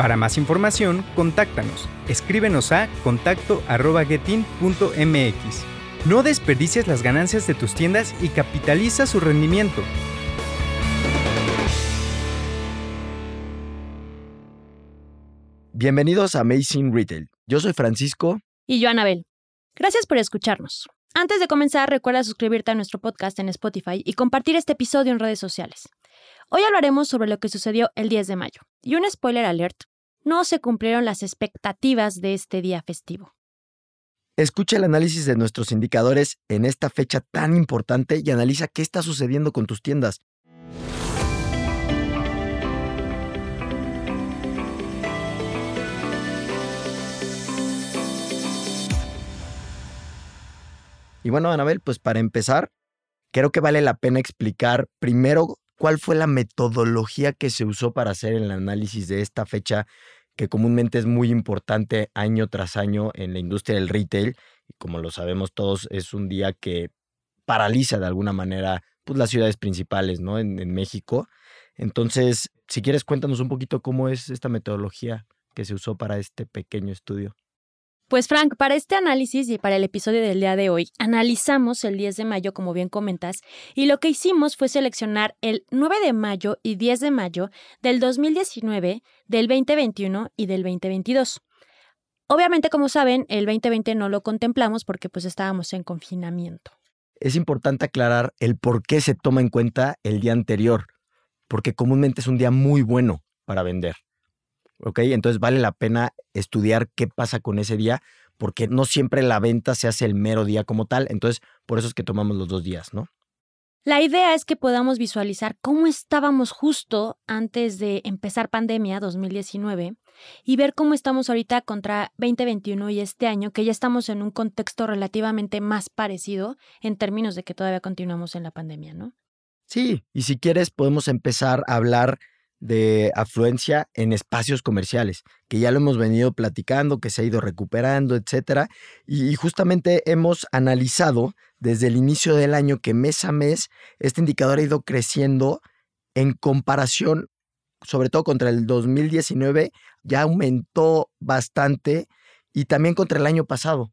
Para más información, contáctanos. Escríbenos a contacto.getin.mx. No desperdicies las ganancias de tus tiendas y capitaliza su rendimiento. Bienvenidos a Amazing Retail. Yo soy Francisco. Y yo, Anabel. Gracias por escucharnos. Antes de comenzar, recuerda suscribirte a nuestro podcast en Spotify y compartir este episodio en redes sociales. Hoy hablaremos sobre lo que sucedió el 10 de mayo. Y un spoiler alert, no se cumplieron las expectativas de este día festivo. Escucha el análisis de nuestros indicadores en esta fecha tan importante y analiza qué está sucediendo con tus tiendas. Y bueno, Anabel, pues para empezar, creo que vale la pena explicar primero cuál fue la metodología que se usó para hacer el análisis de esta fecha que comúnmente es muy importante año tras año en la industria del retail. Y como lo sabemos todos, es un día que paraliza de alguna manera pues, las ciudades principales ¿no? en, en México. Entonces, si quieres, cuéntanos un poquito cómo es esta metodología que se usó para este pequeño estudio. Pues Frank, para este análisis y para el episodio del día de hoy, analizamos el 10 de mayo, como bien comentas, y lo que hicimos fue seleccionar el 9 de mayo y 10 de mayo del 2019, del 2021 y del 2022. Obviamente, como saben, el 2020 no lo contemplamos porque pues estábamos en confinamiento. Es importante aclarar el por qué se toma en cuenta el día anterior, porque comúnmente es un día muy bueno para vender. ¿Ok? Entonces vale la pena estudiar qué pasa con ese día, porque no siempre la venta se hace el mero día como tal, entonces por eso es que tomamos los dos días, ¿no? La idea es que podamos visualizar cómo estábamos justo antes de empezar pandemia 2019 y ver cómo estamos ahorita contra 2021 y este año, que ya estamos en un contexto relativamente más parecido en términos de que todavía continuamos en la pandemia, ¿no? Sí, y si quieres podemos empezar a hablar de afluencia en espacios comerciales, que ya lo hemos venido platicando, que se ha ido recuperando, etcétera, y justamente hemos analizado desde el inicio del año que mes a mes este indicador ha ido creciendo en comparación, sobre todo contra el 2019, ya aumentó bastante y también contra el año pasado.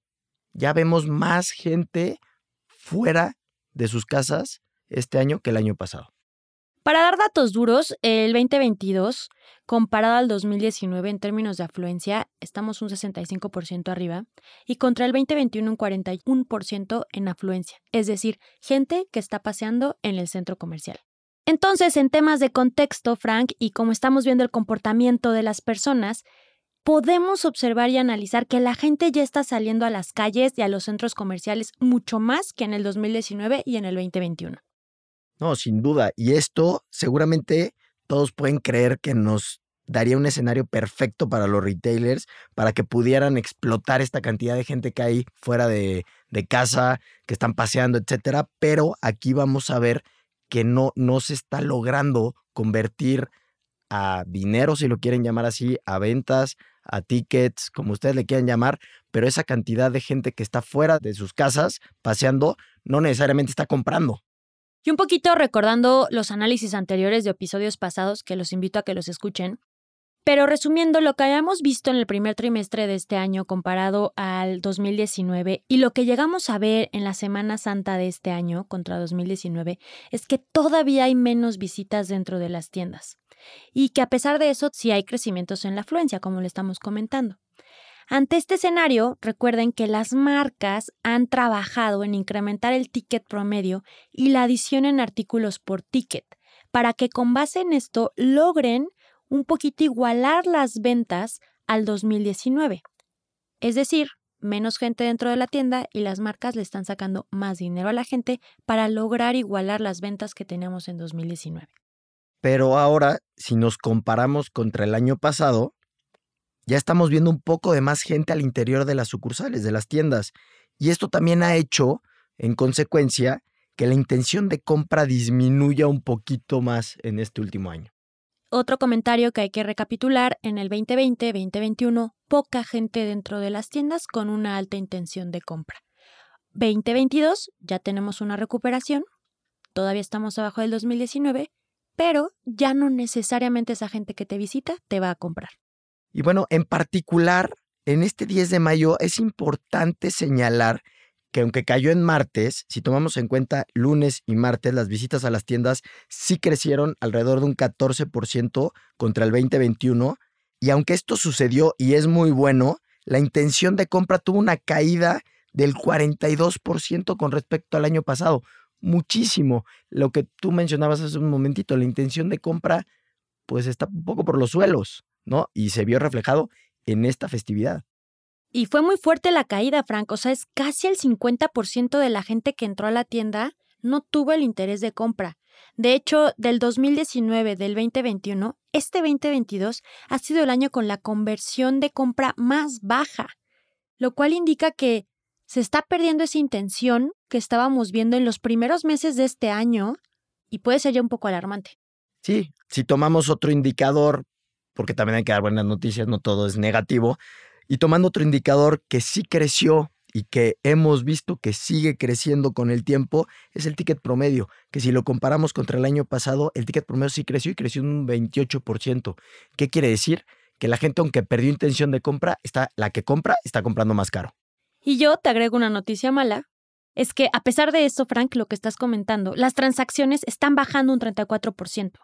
Ya vemos más gente fuera de sus casas este año que el año pasado. Para dar datos duros, el 2022, comparado al 2019 en términos de afluencia, estamos un 65% arriba y contra el 2021 un 41% en afluencia, es decir, gente que está paseando en el centro comercial. Entonces, en temas de contexto, Frank, y como estamos viendo el comportamiento de las personas, podemos observar y analizar que la gente ya está saliendo a las calles y a los centros comerciales mucho más que en el 2019 y en el 2021. No, sin duda. Y esto seguramente todos pueden creer que nos daría un escenario perfecto para los retailers, para que pudieran explotar esta cantidad de gente que hay fuera de, casa, que están paseando, etcétera. Pero aquí vamos a ver que no, no se está logrando convertir a dinero, si lo quieren llamar así, a ventas, a tickets, como ustedes le quieran llamar, pero esa cantidad de gente que está fuera de sus casas paseando no necesariamente está comprando. Y un poquito recordando los análisis anteriores de episodios pasados, que los invito a que los escuchen. Pero resumiendo lo que habíamos visto en el primer trimestre de este año comparado al 2019 y lo que llegamos a ver en la Semana Santa de este año contra 2019 es que todavía hay menos visitas dentro de las tiendas y que a pesar de eso sí hay crecimientos en la afluencia, como le estamos comentando. Ante este escenario, recuerden que las marcas han trabajado en incrementar el ticket promedio y la adición en artículos por ticket, para que con base en esto logren un poquito igualar las ventas al 2019. Es decir, menos gente dentro de la tienda y las marcas le están sacando más dinero a la gente para lograr igualar las ventas que tenemos en 2019. Pero ahora, si nos comparamos contra el año pasado, ya estamos viendo un poco de más gente al interior de las sucursales, de las tiendas. Y esto también ha hecho, en consecuencia, que la intención de compra disminuya un poquito más en este último año. Otro comentario que hay que recapitular, en el 2020-2021, poca gente dentro de las tiendas con una alta intención de compra. 2022 ya tenemos una recuperación, todavía estamos abajo del 2019, pero ya no necesariamente esa gente que te visita te va a comprar. Y bueno, en particular, en este 10 de mayo es importante señalar que aunque cayó en martes, si tomamos en cuenta lunes y martes, las visitas a las tiendas sí crecieron alrededor de un 14% contra el 2021. Y aunque esto sucedió y es muy bueno, la intención de compra tuvo una caída del 42% con respecto al año pasado. Muchísimo. Lo que tú mencionabas hace un momentito, la intención de compra pues está un poco por los suelos, ¿no? Y se vio reflejado en esta festividad. Y fue muy fuerte la caída, Frank. O sea, es casi el 50% de la gente que entró a la tienda no tuvo el interés de compra. De hecho, del 2019, del 2021, este 2022 ha sido el año con la conversión de compra más baja, lo cual indica que se está perdiendo esa intención que estábamos viendo en los primeros meses de este año y puede ser ya un poco alarmante. Sí, si tomamos otro indicador, porque también hay que dar buenas noticias, no todo es negativo, y tomando otro indicador que sí creció y que hemos visto que sigue creciendo con el tiempo, es el ticket promedio, que si lo comparamos contra el año pasado, el ticket promedio sí creció y creció un 28%. ¿Qué quiere decir? Que la gente, aunque perdió intención de compra, está, la que compra está comprando más caro. Y yo te agrego una noticia mala. Es que a pesar de eso, Frank, lo que estás comentando, las transacciones están bajando un 34%.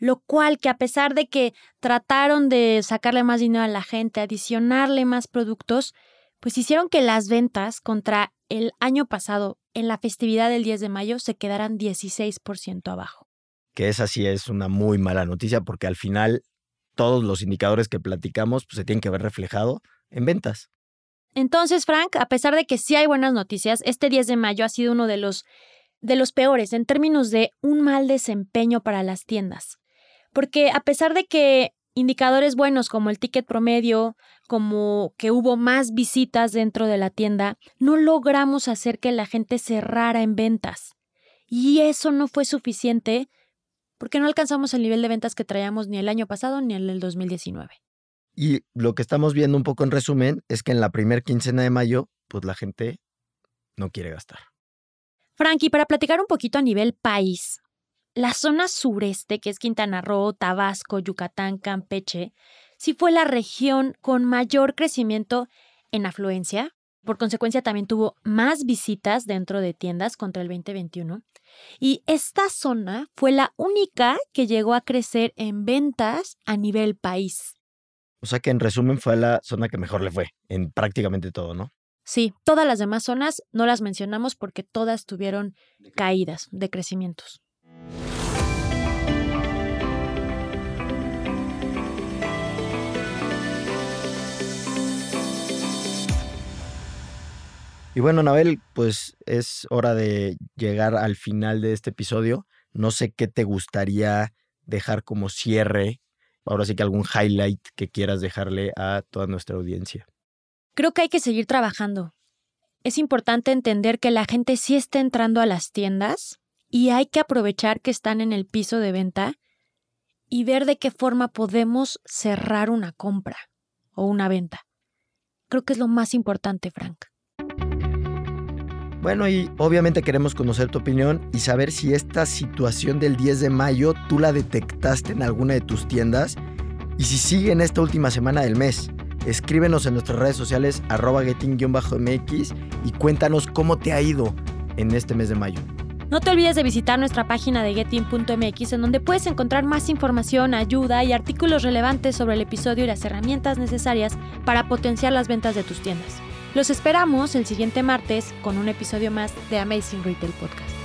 Lo cual que a pesar de que trataron de sacarle más dinero a la gente, adicionarle más productos, pues hicieron que las ventas contra el año pasado en la festividad del 10 de mayo se quedaran 16% abajo. Que esa sí es una muy mala noticia porque al final todos los indicadores que platicamos pues, se tienen que ver reflejado en ventas. Entonces, Frank, a pesar de que sí hay buenas noticias, este 10 de mayo ha sido uno de los, de los peores en términos de un mal desempeño para las tiendas. Porque a pesar de que indicadores buenos como el ticket promedio, como que hubo más visitas dentro de la tienda, no logramos hacer que la gente cerrara en ventas. Y eso no fue suficiente porque no alcanzamos el nivel de ventas que traíamos ni el año pasado ni en el 2019. Y lo que estamos viendo un poco en resumen es que en la primera quincena de mayo, pues la gente no quiere gastar. Frankie, para platicar un poquito a nivel país, la zona sureste, que es Quintana Roo, Tabasco, Yucatán, Campeche, sí fue la región con mayor crecimiento en afluencia. Por consecuencia, también tuvo más visitas dentro de tiendas contra el 2021. Y esta zona fue la única que llegó a crecer en ventas a nivel país. O sea que en resumen fue la zona que mejor le fue en prácticamente todo, ¿no? Sí, todas las demás zonas no las mencionamos porque todas tuvieron caídas de crecimientos. Y bueno, Nabel, pues es hora de llegar al final de este episodio. No sé qué te gustaría dejar como cierre ahora sí que algún highlight que quieras dejarle a toda nuestra audiencia. Creo que hay que seguir trabajando. Es importante entender que la gente sí está entrando a las tiendas y hay que aprovechar que están en el piso de venta y ver de qué forma podemos cerrar una compra o una venta. Creo que es lo más importante, Frank. Bueno, y obviamente queremos conocer tu opinión y saber si esta situación del 10 de mayo tú la detectaste en alguna de tus tiendas y si sigue en esta última semana del mes. Escríbenos en nuestras redes sociales arroba getting-mx y cuéntanos cómo te ha ido en este mes de mayo. No te olvides de visitar nuestra página de getting.mx en donde puedes encontrar más información, ayuda y artículos relevantes sobre el episodio y las herramientas necesarias para potenciar las ventas de tus tiendas. Los esperamos el siguiente martes con un episodio más de Amazing Retail Podcast.